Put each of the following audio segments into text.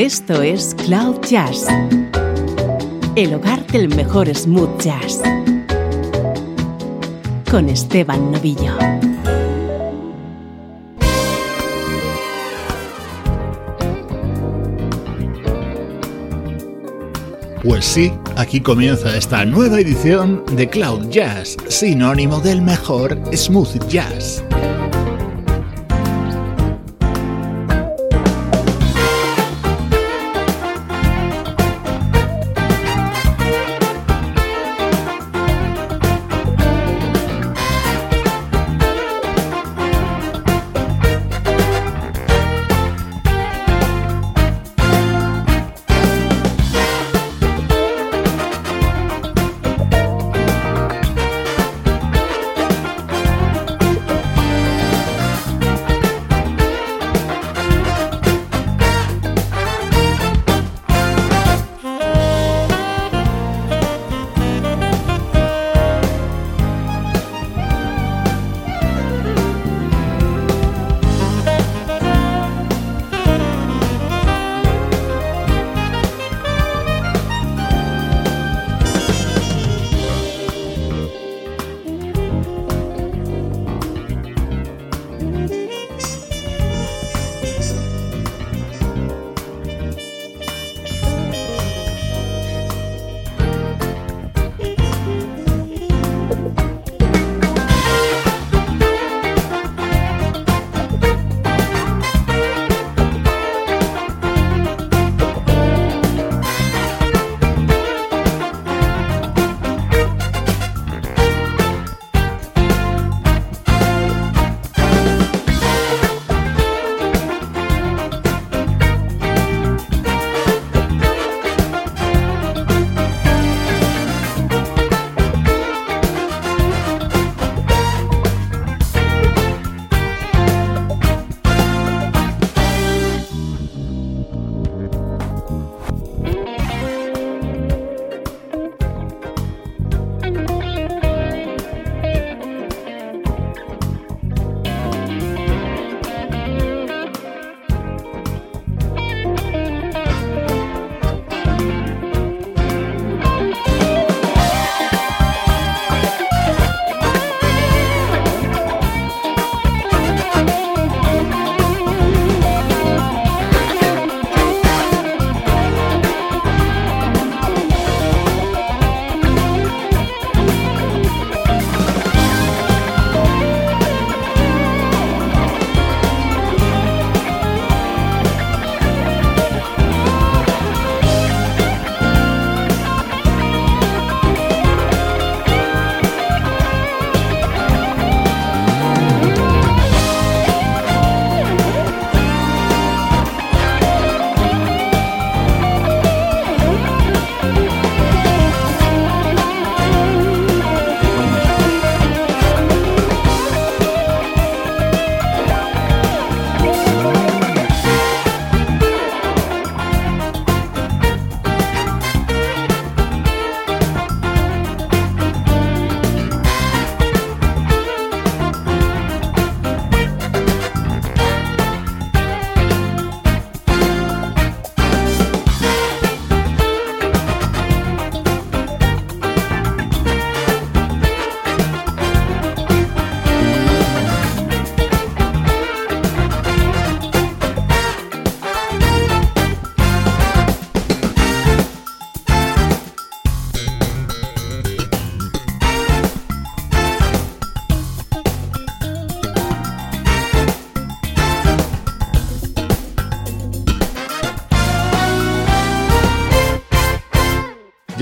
Esto es Cloud Jazz, el hogar del mejor smooth jazz, con Esteban Novillo. Pues sí, aquí comienza esta nueva edición de Cloud Jazz, sinónimo del mejor smooth jazz.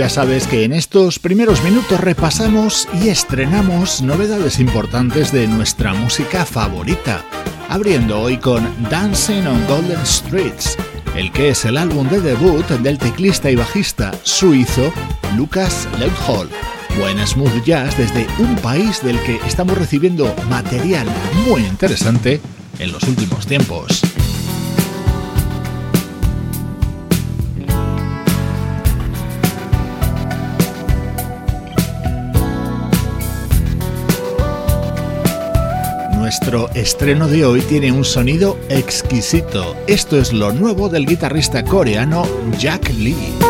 Ya sabes que en estos primeros minutos repasamos y estrenamos novedades importantes de nuestra música favorita, abriendo hoy con Dancing on Golden Streets, el que es el álbum de debut del teclista y bajista suizo Lucas Leuthall. Buen smooth jazz desde un país del que estamos recibiendo material muy interesante en los últimos tiempos. Nuestro estreno de hoy tiene un sonido exquisito. Esto es lo nuevo del guitarrista coreano Jack Lee.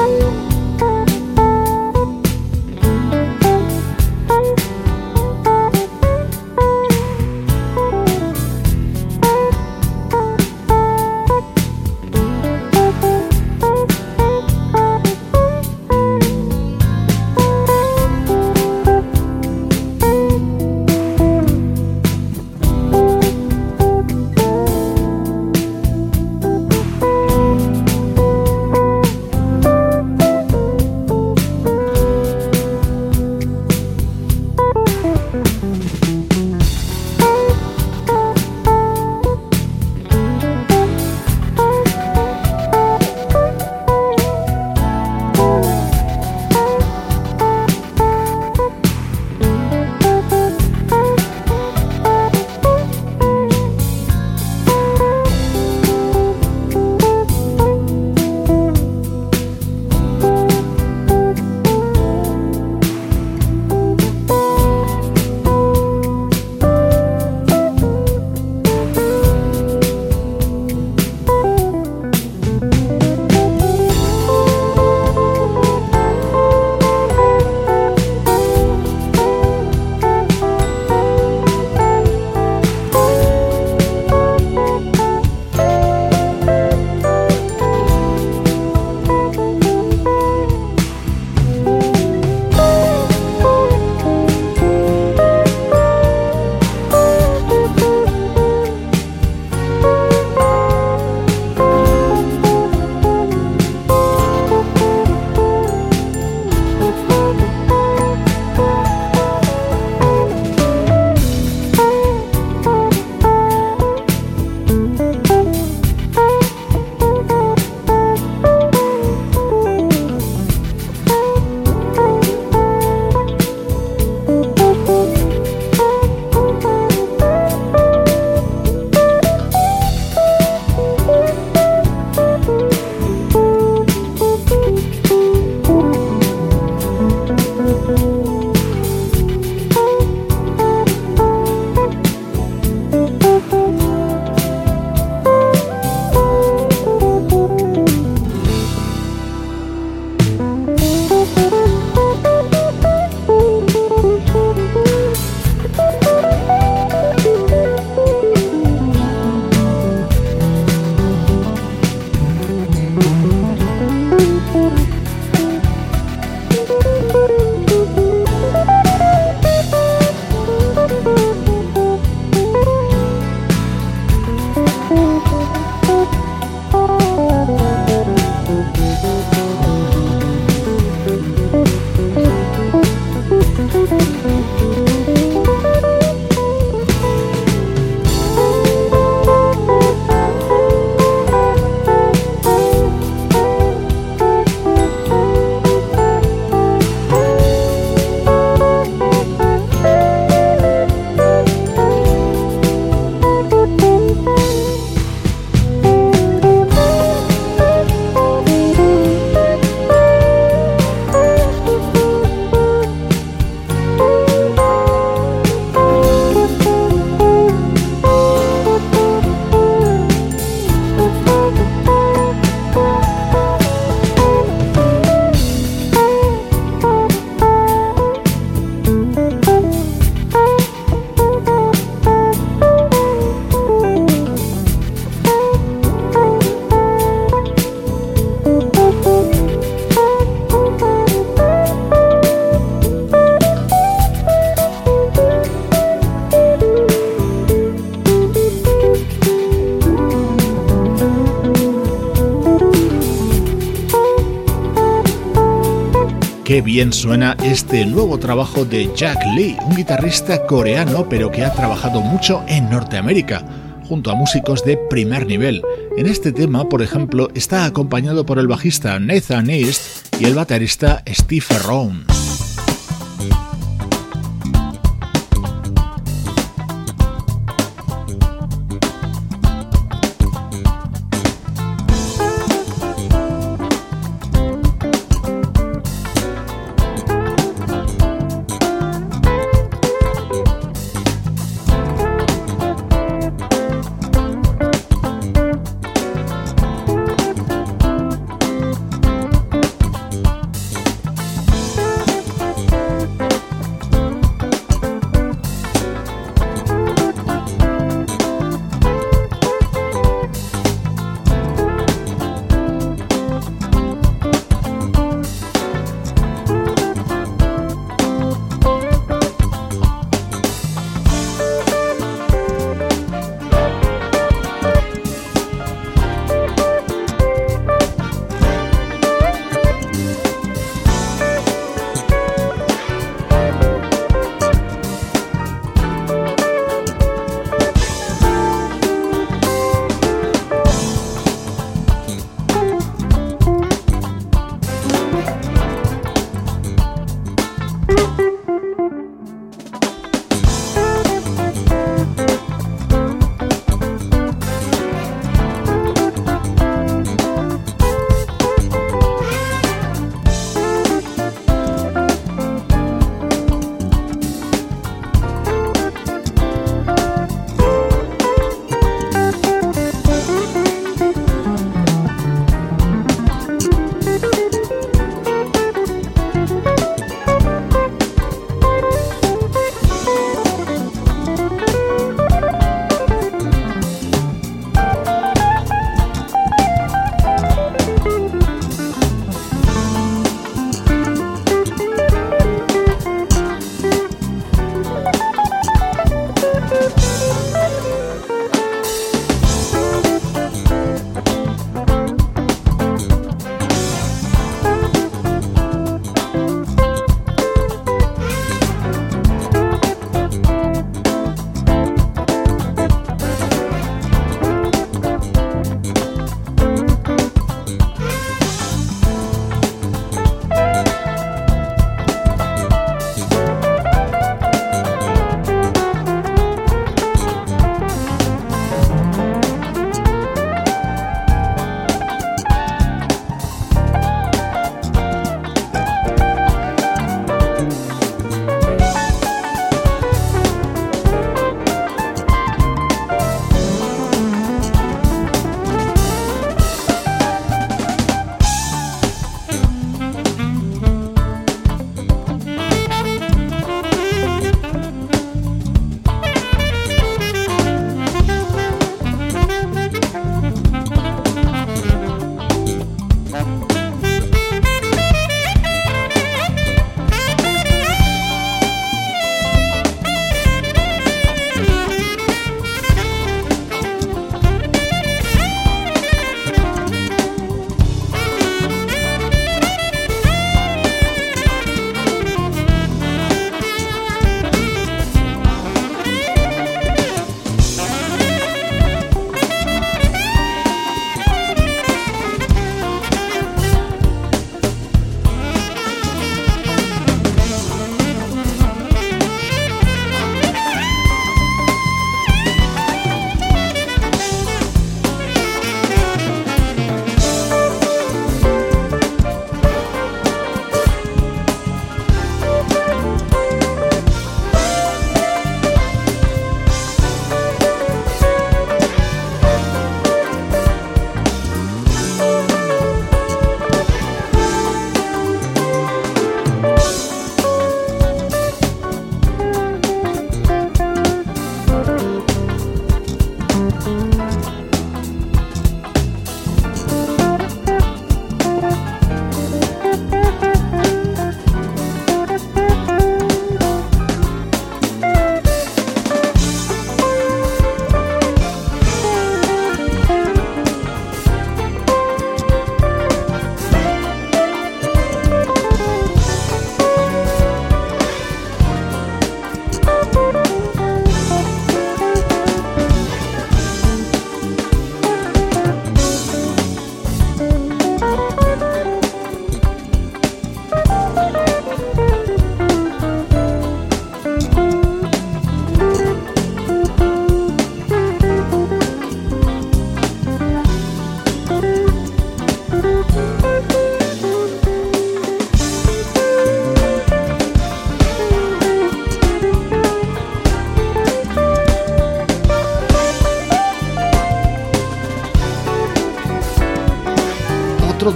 Bien suena este nuevo trabajo de Jack Lee, un guitarrista coreano pero que ha trabajado mucho en Norteamérica, junto a músicos de primer nivel. En este tema, por ejemplo, está acompañado por el bajista Nathan East y el baterista Steve Rowan.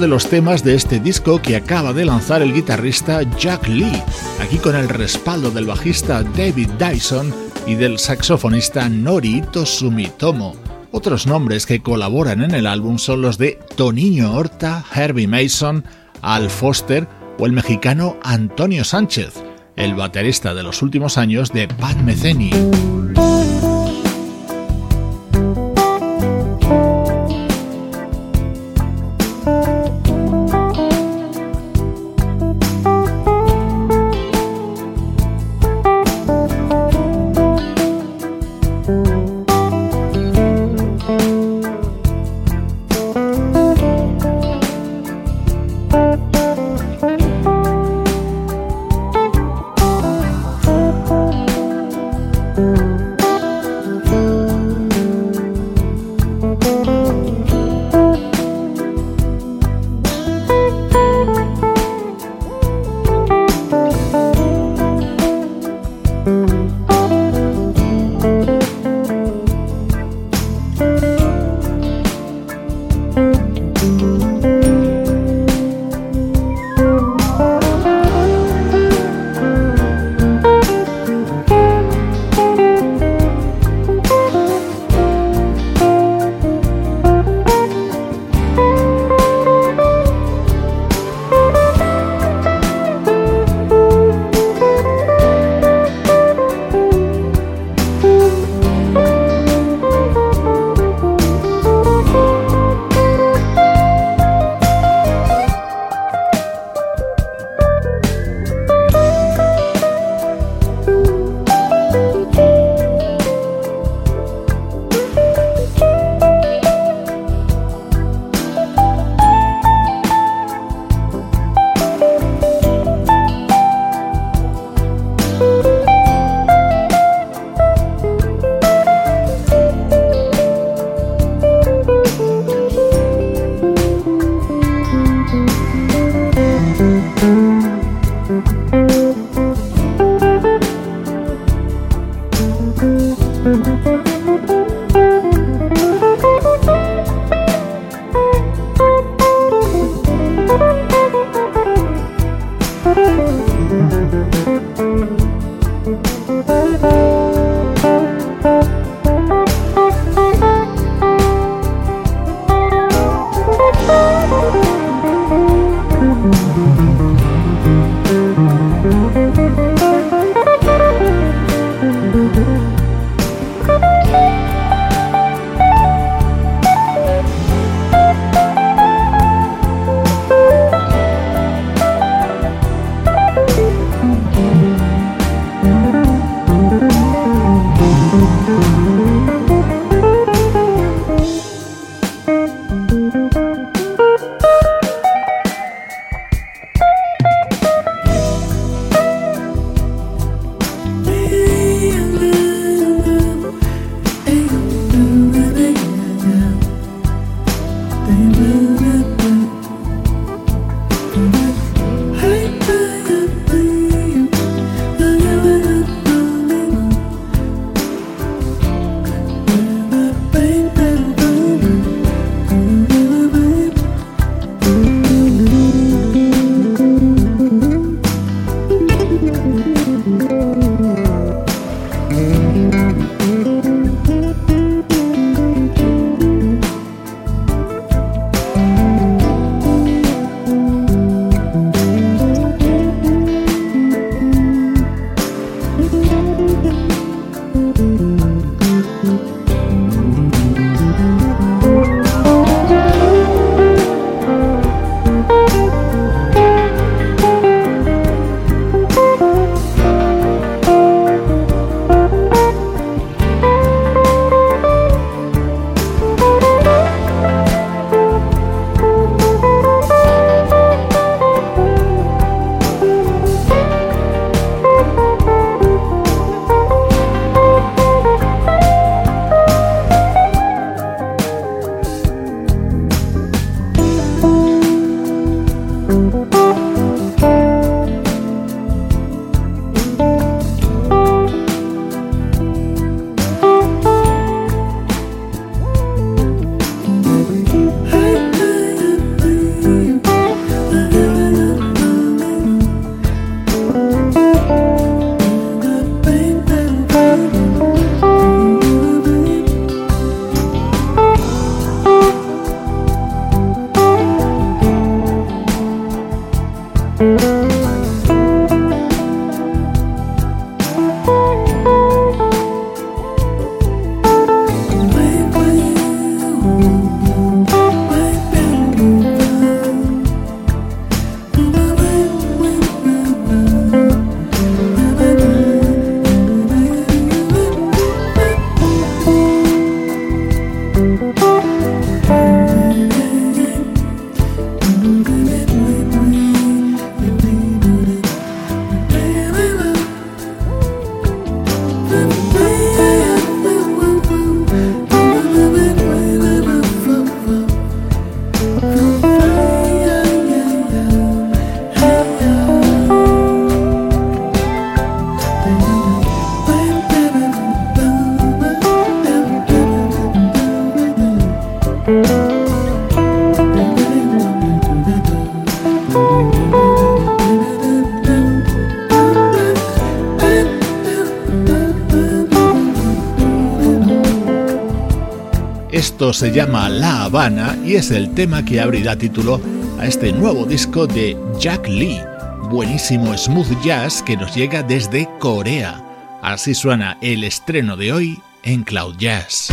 De los temas de este disco que acaba de lanzar el guitarrista Jack Lee, aquí con el respaldo del bajista David Dyson y del saxofonista Norito Sumitomo. Otros nombres que colaboran en el álbum son los de Toniño Horta, Herbie Mason, Al Foster o el mexicano Antonio Sánchez, el baterista de los últimos años de Pat Metheny. Esto se llama La Habana y es el tema que abrirá título a este nuevo disco de Jack Lee, buenísimo smooth jazz que nos llega desde Corea. Así suena el estreno de hoy en Cloud Jazz.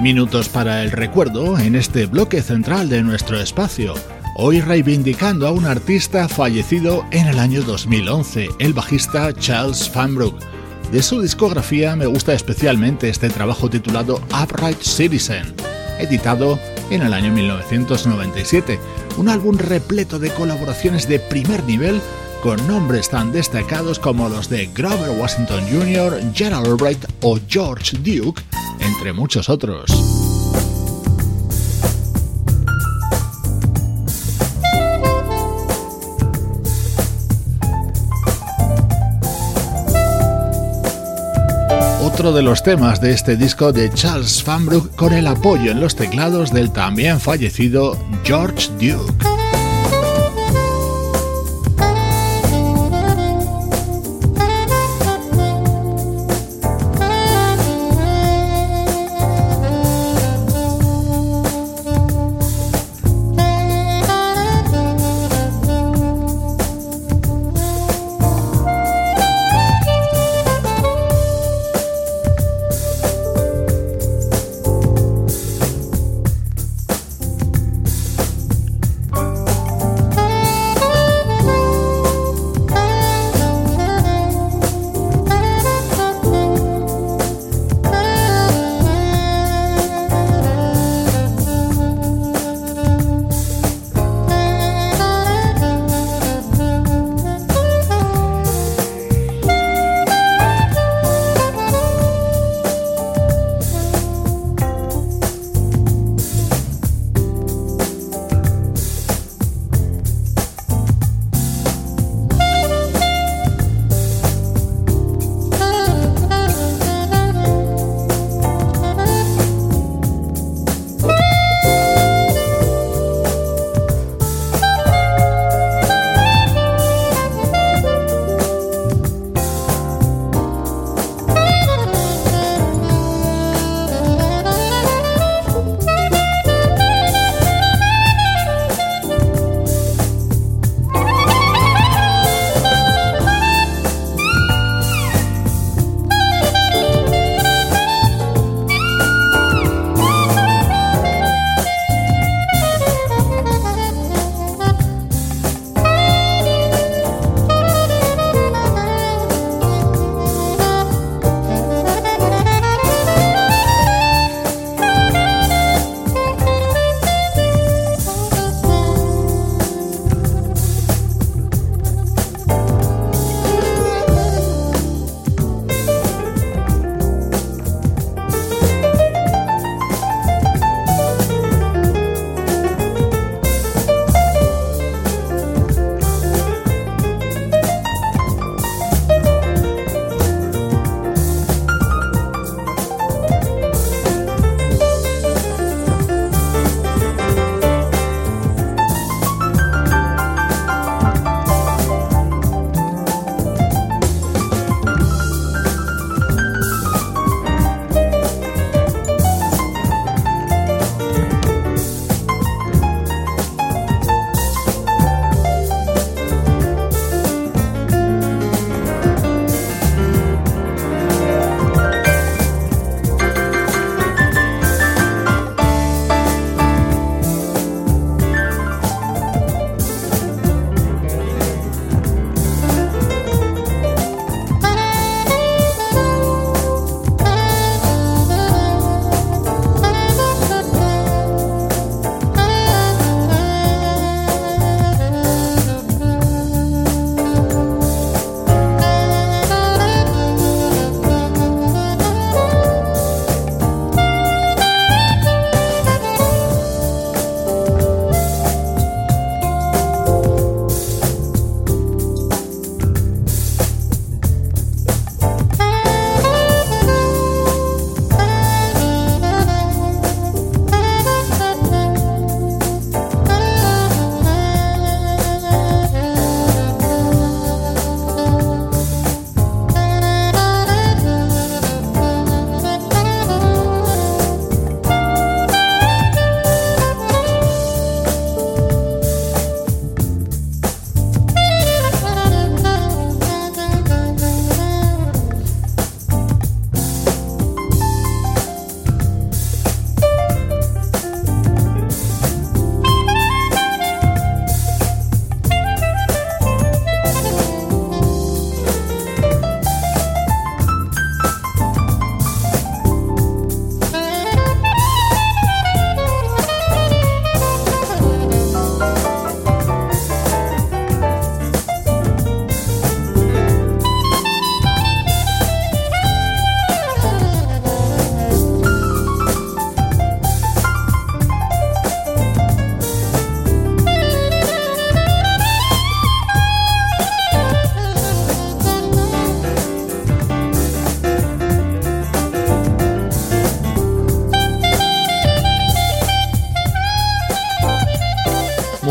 Minutos para el recuerdo en este bloque central de nuestro espacio, hoy reivindicando a un artista fallecido en el año 2011, el bajista Charles Fanbrook. De su discografía me gusta especialmente este trabajo titulado Upright Citizen, editado en el año 1997, un álbum repleto de colaboraciones de primer nivel con nombres tan destacados como los de Grover Washington Jr., Gerald Albright o George Duke, entre muchos otros. Otro de los temas de este disco de Charles Fanbrook con el apoyo en los teclados del también fallecido George Duke.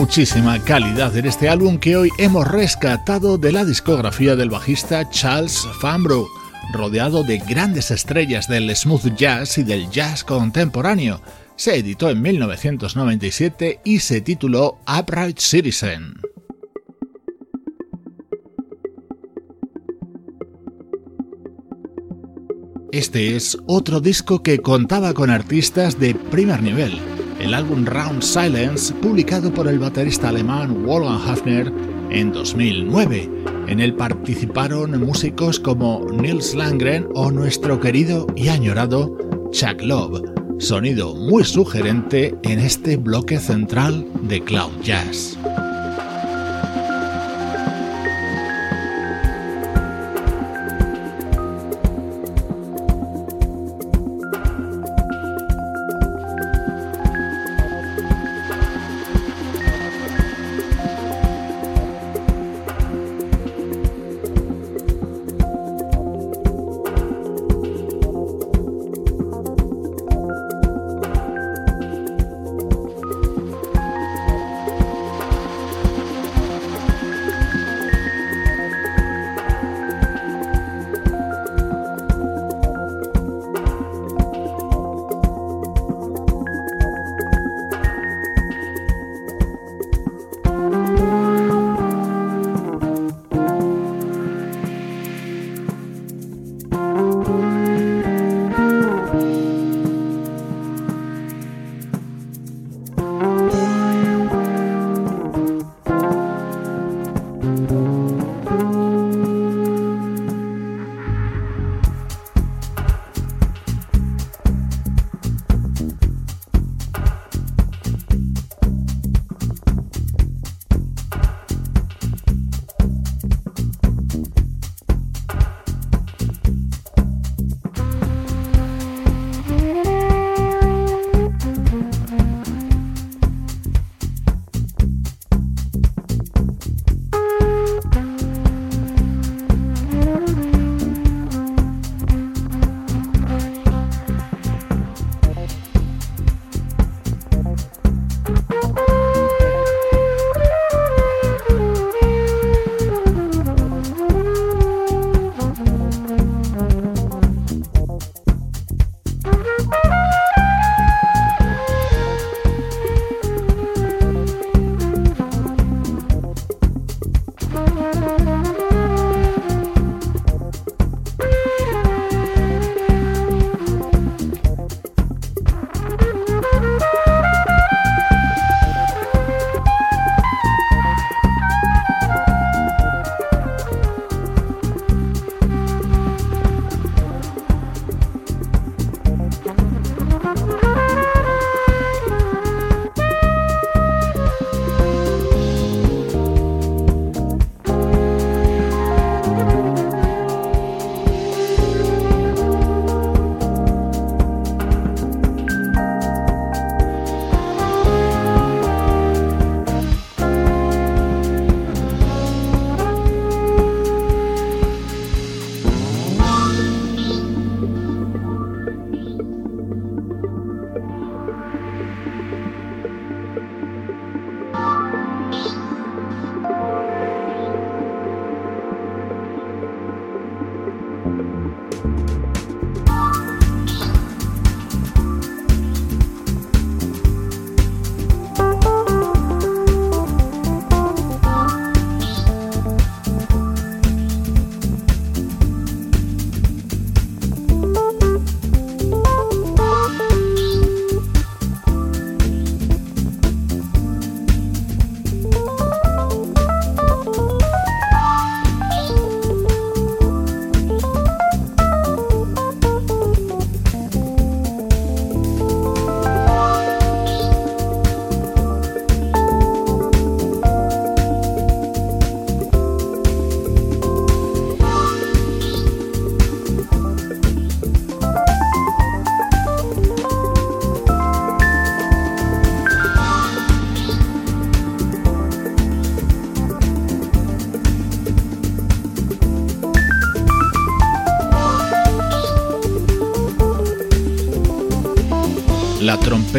Muchísima calidad en este álbum que hoy hemos rescatado de la discografía del bajista Charles Fambro, rodeado de grandes estrellas del smooth jazz y del jazz contemporáneo. Se editó en 1997 y se tituló Upright Citizen. Este es otro disco que contaba con artistas de primer nivel el álbum Round Silence, publicado por el baterista alemán Wolfgang Hafner en 2009. En él participaron músicos como Nils Langren o nuestro querido y añorado Chuck Love, sonido muy sugerente en este bloque central de Cloud Jazz.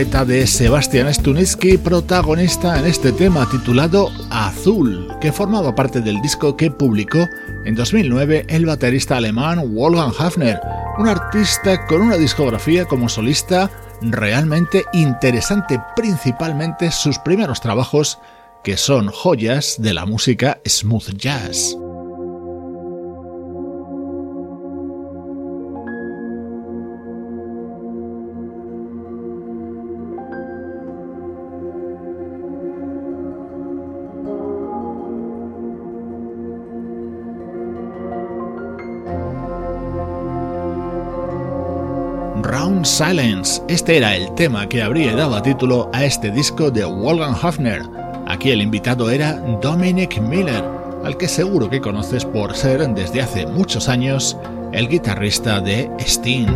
De Sebastian Stunitzky, protagonista en este tema titulado Azul, que formaba parte del disco que publicó en 2009 el baterista alemán Wolfgang Hafner, un artista con una discografía como solista realmente interesante, principalmente sus primeros trabajos que son joyas de la música smooth jazz. Silence. Este era el tema que habría dado título a este disco de Wolfgang Hafner. Aquí el invitado era Dominic Miller, al que seguro que conoces por ser desde hace muchos años el guitarrista de Sting.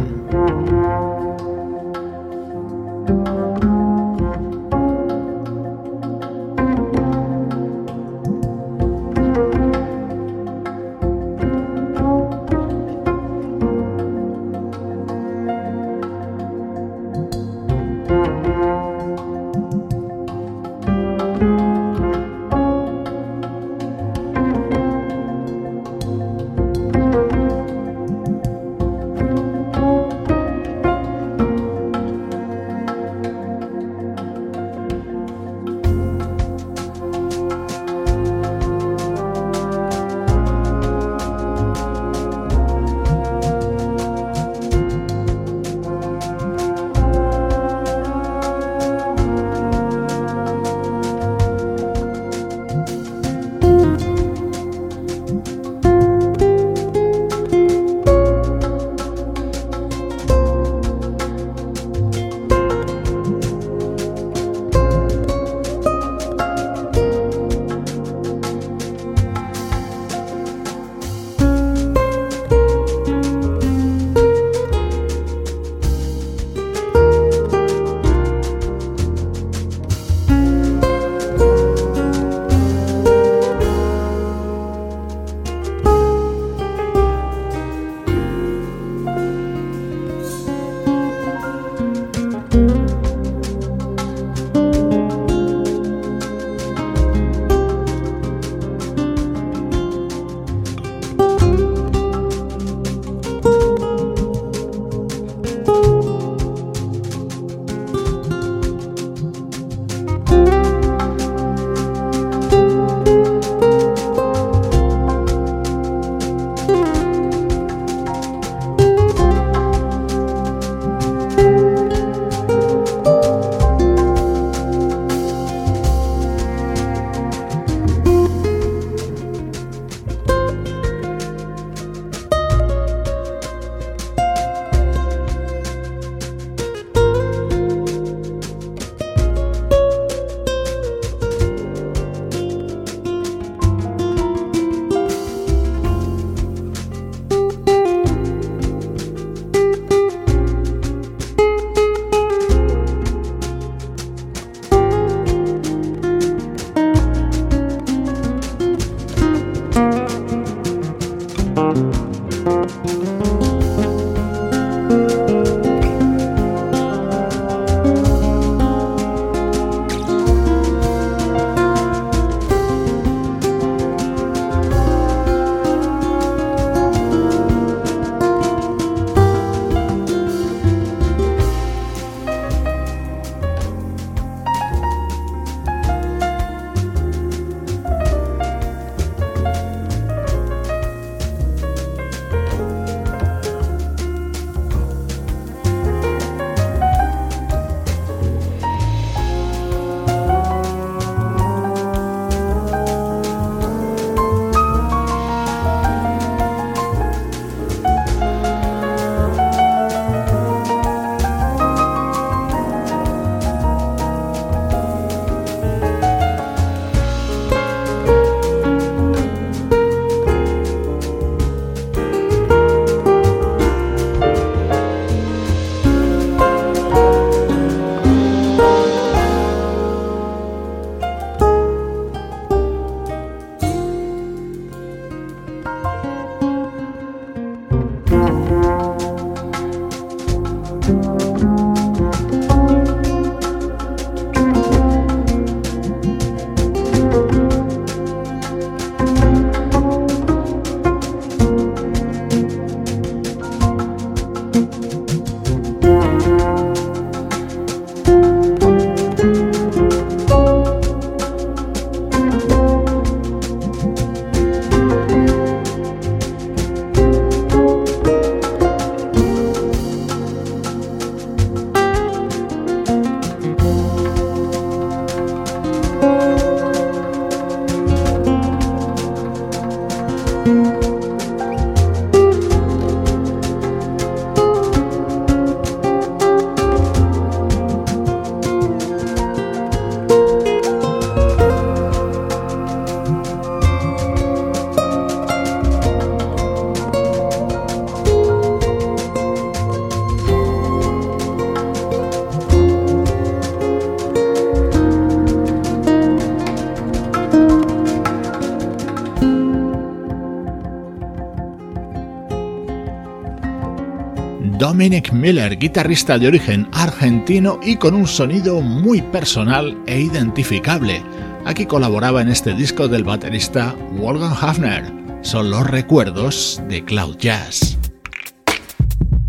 Dominic Miller, guitarrista de origen argentino y con un sonido muy personal e identificable. Aquí colaboraba en este disco del baterista Wolfgang Hafner. Son los recuerdos de Cloud Jazz.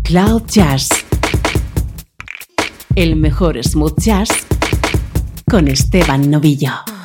Cloud Jazz. El mejor smooth jazz con Esteban Novillo.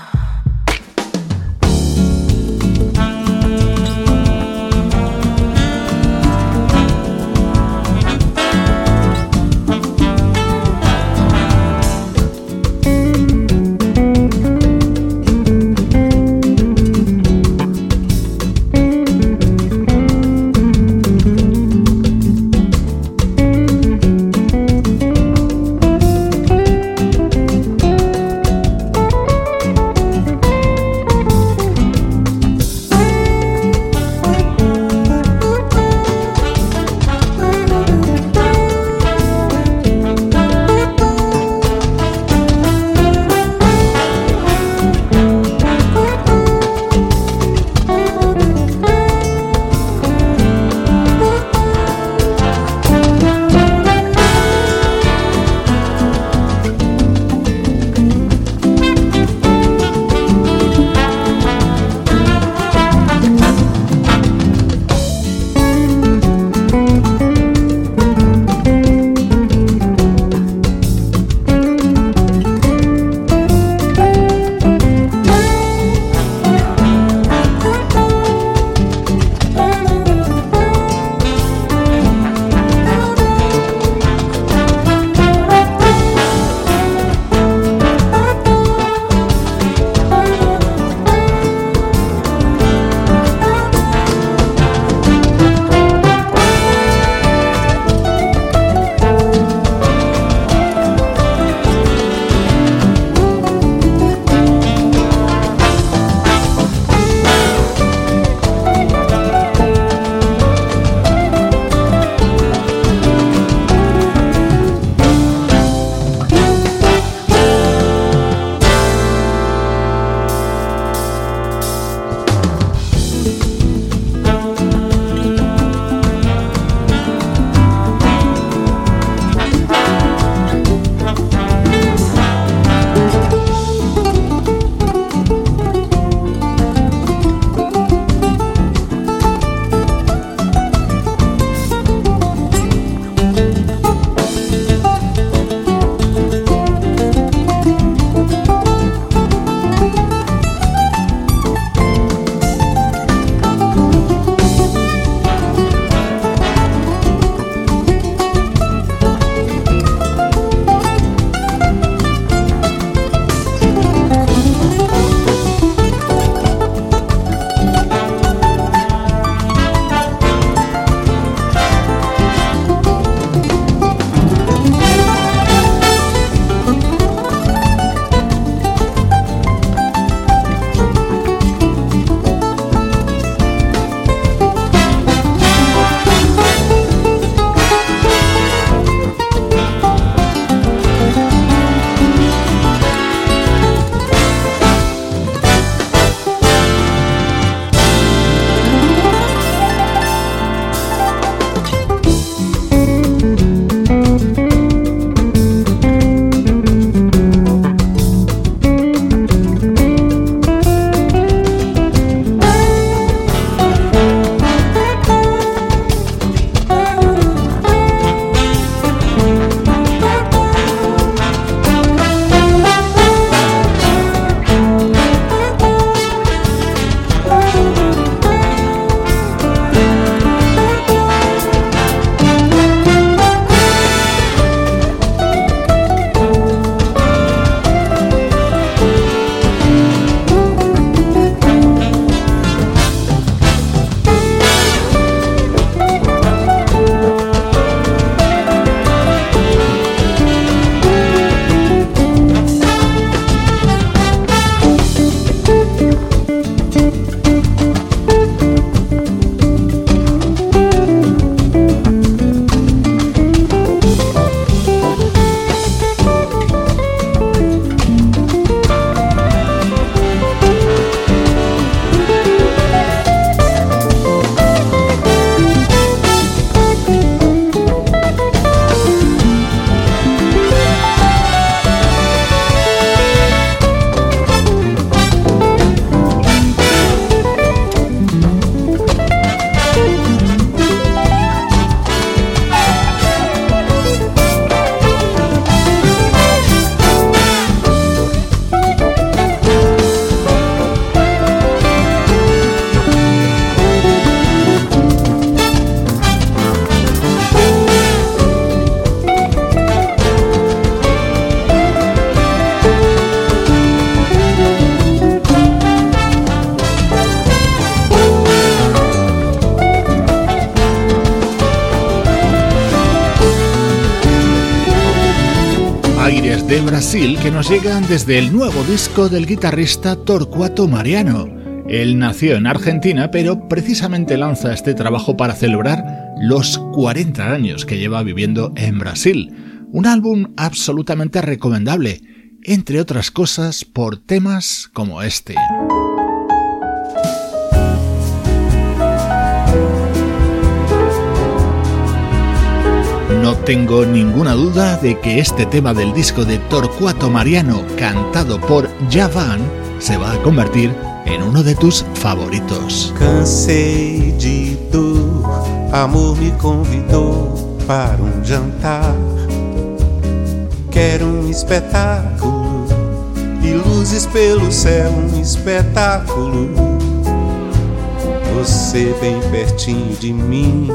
Nos llegan desde el nuevo disco del guitarrista Torcuato Mariano. Él nació en Argentina, pero precisamente lanza este trabajo para celebrar los 40 años que lleva viviendo en Brasil. Un álbum absolutamente recomendable, entre otras cosas por temas como este. No tengo ninguna duda de que este tema del disco de Torcuato Mariano, cantado por Javan, se va a convertir en uno de tus favoritos. Cansei de dor, amor me convidou para um jantar. Quero um espetáculo e luzes pelo céu, um espetáculo. Você bem pertinho de mim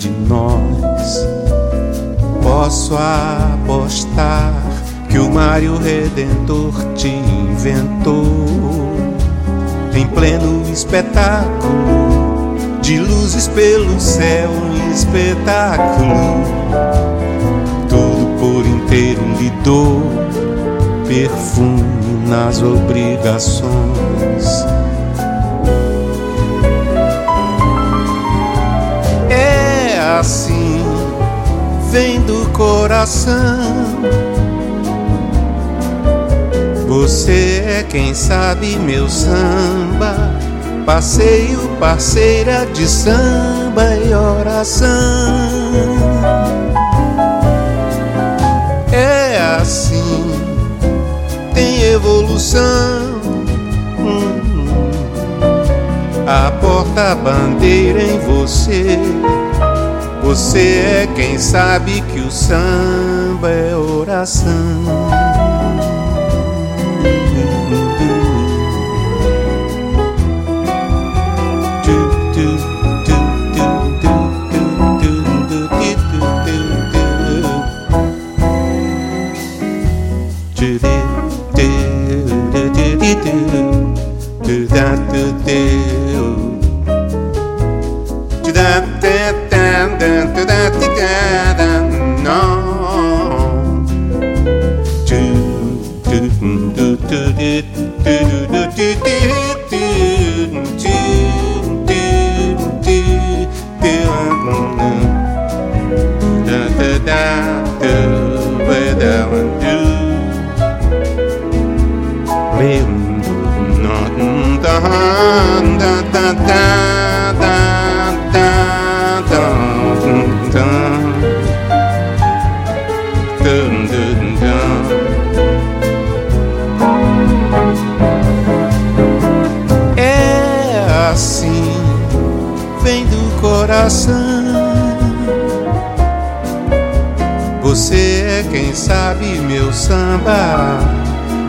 de nós. Posso apostar que o Mário Redentor te inventou em pleno espetáculo de luzes pelo céu, um espetáculo. Tudo por inteiro lhe dou perfume nas obrigações assim vem do coração. Você é quem sabe meu samba, passeio, parceira de samba e oração. É assim, tem evolução. A porta-bandeira em você você é quem sabe que o samba é oração.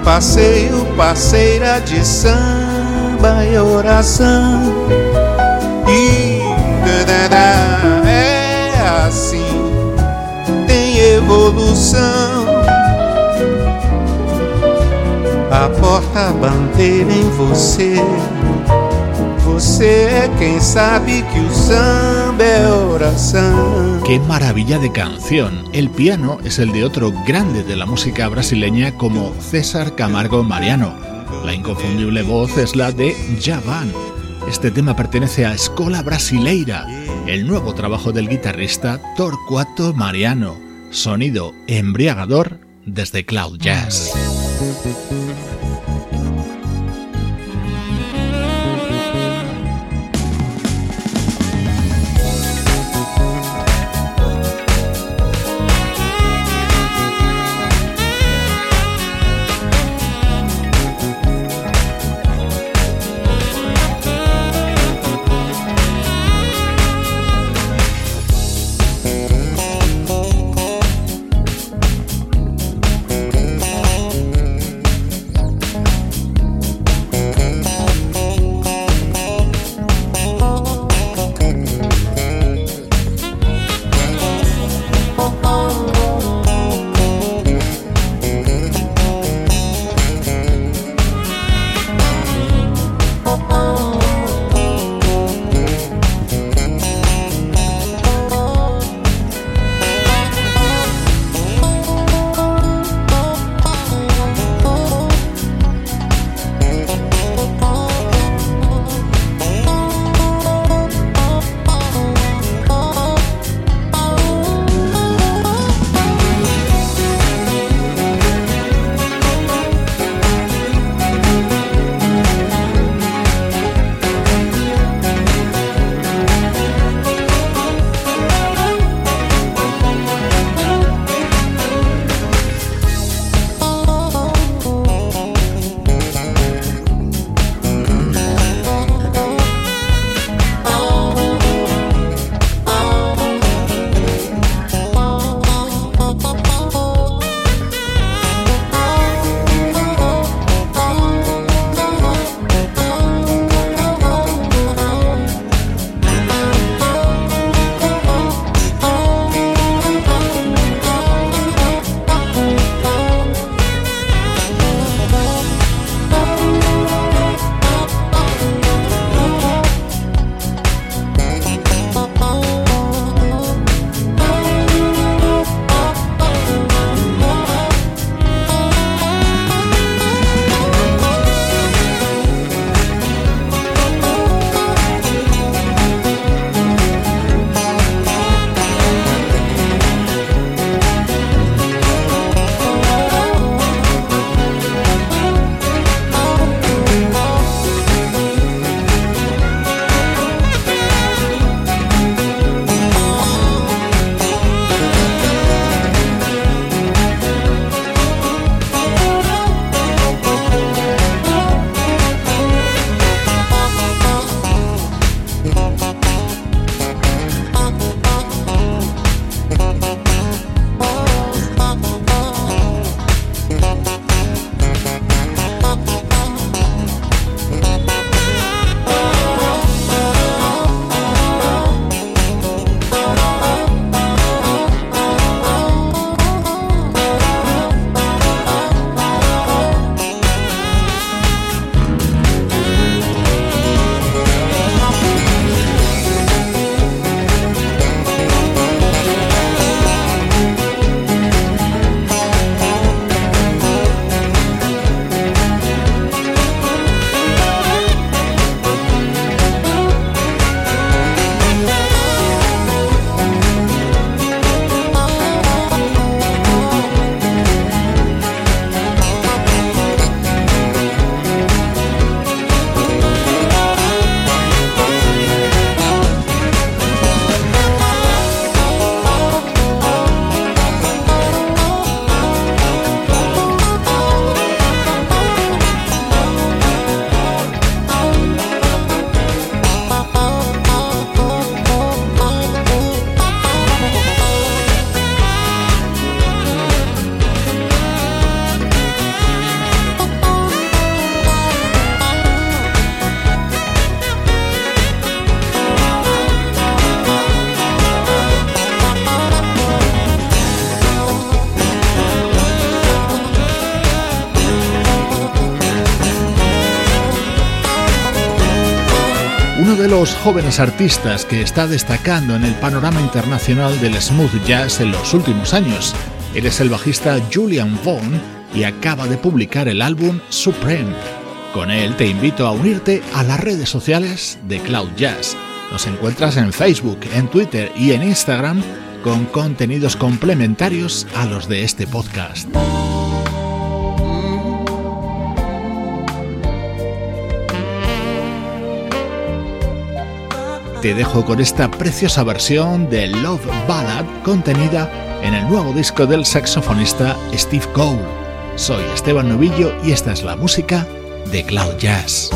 Passeio, parceira de samba e oração. E é assim, tem evolução. A porta-bandeira em você. Você é quem sabe que o samba é oração. Qué maravilla de canción. El piano es el de otro grande de la música brasileña como César Camargo Mariano. La inconfundible voz es la de Javan. Este tema pertenece a Escola Brasileira, el nuevo trabajo del guitarrista Torcuato Mariano. Sonido embriagador desde Cloud Jazz. Jóvenes artistas que está destacando en el panorama internacional del smooth jazz en los últimos años. Él es el bajista Julian Vaughn y acaba de publicar el álbum Supreme. Con él te invito a unirte a las redes sociales de Cloud Jazz. Nos encuentras en Facebook, en Twitter y en Instagram con contenidos complementarios a los de este podcast. Te dejo con esta preciosa versión de Love Ballad contenida en el nuevo disco del saxofonista Steve Cole. Soy Esteban Novillo y esta es la música de Cloud Jazz.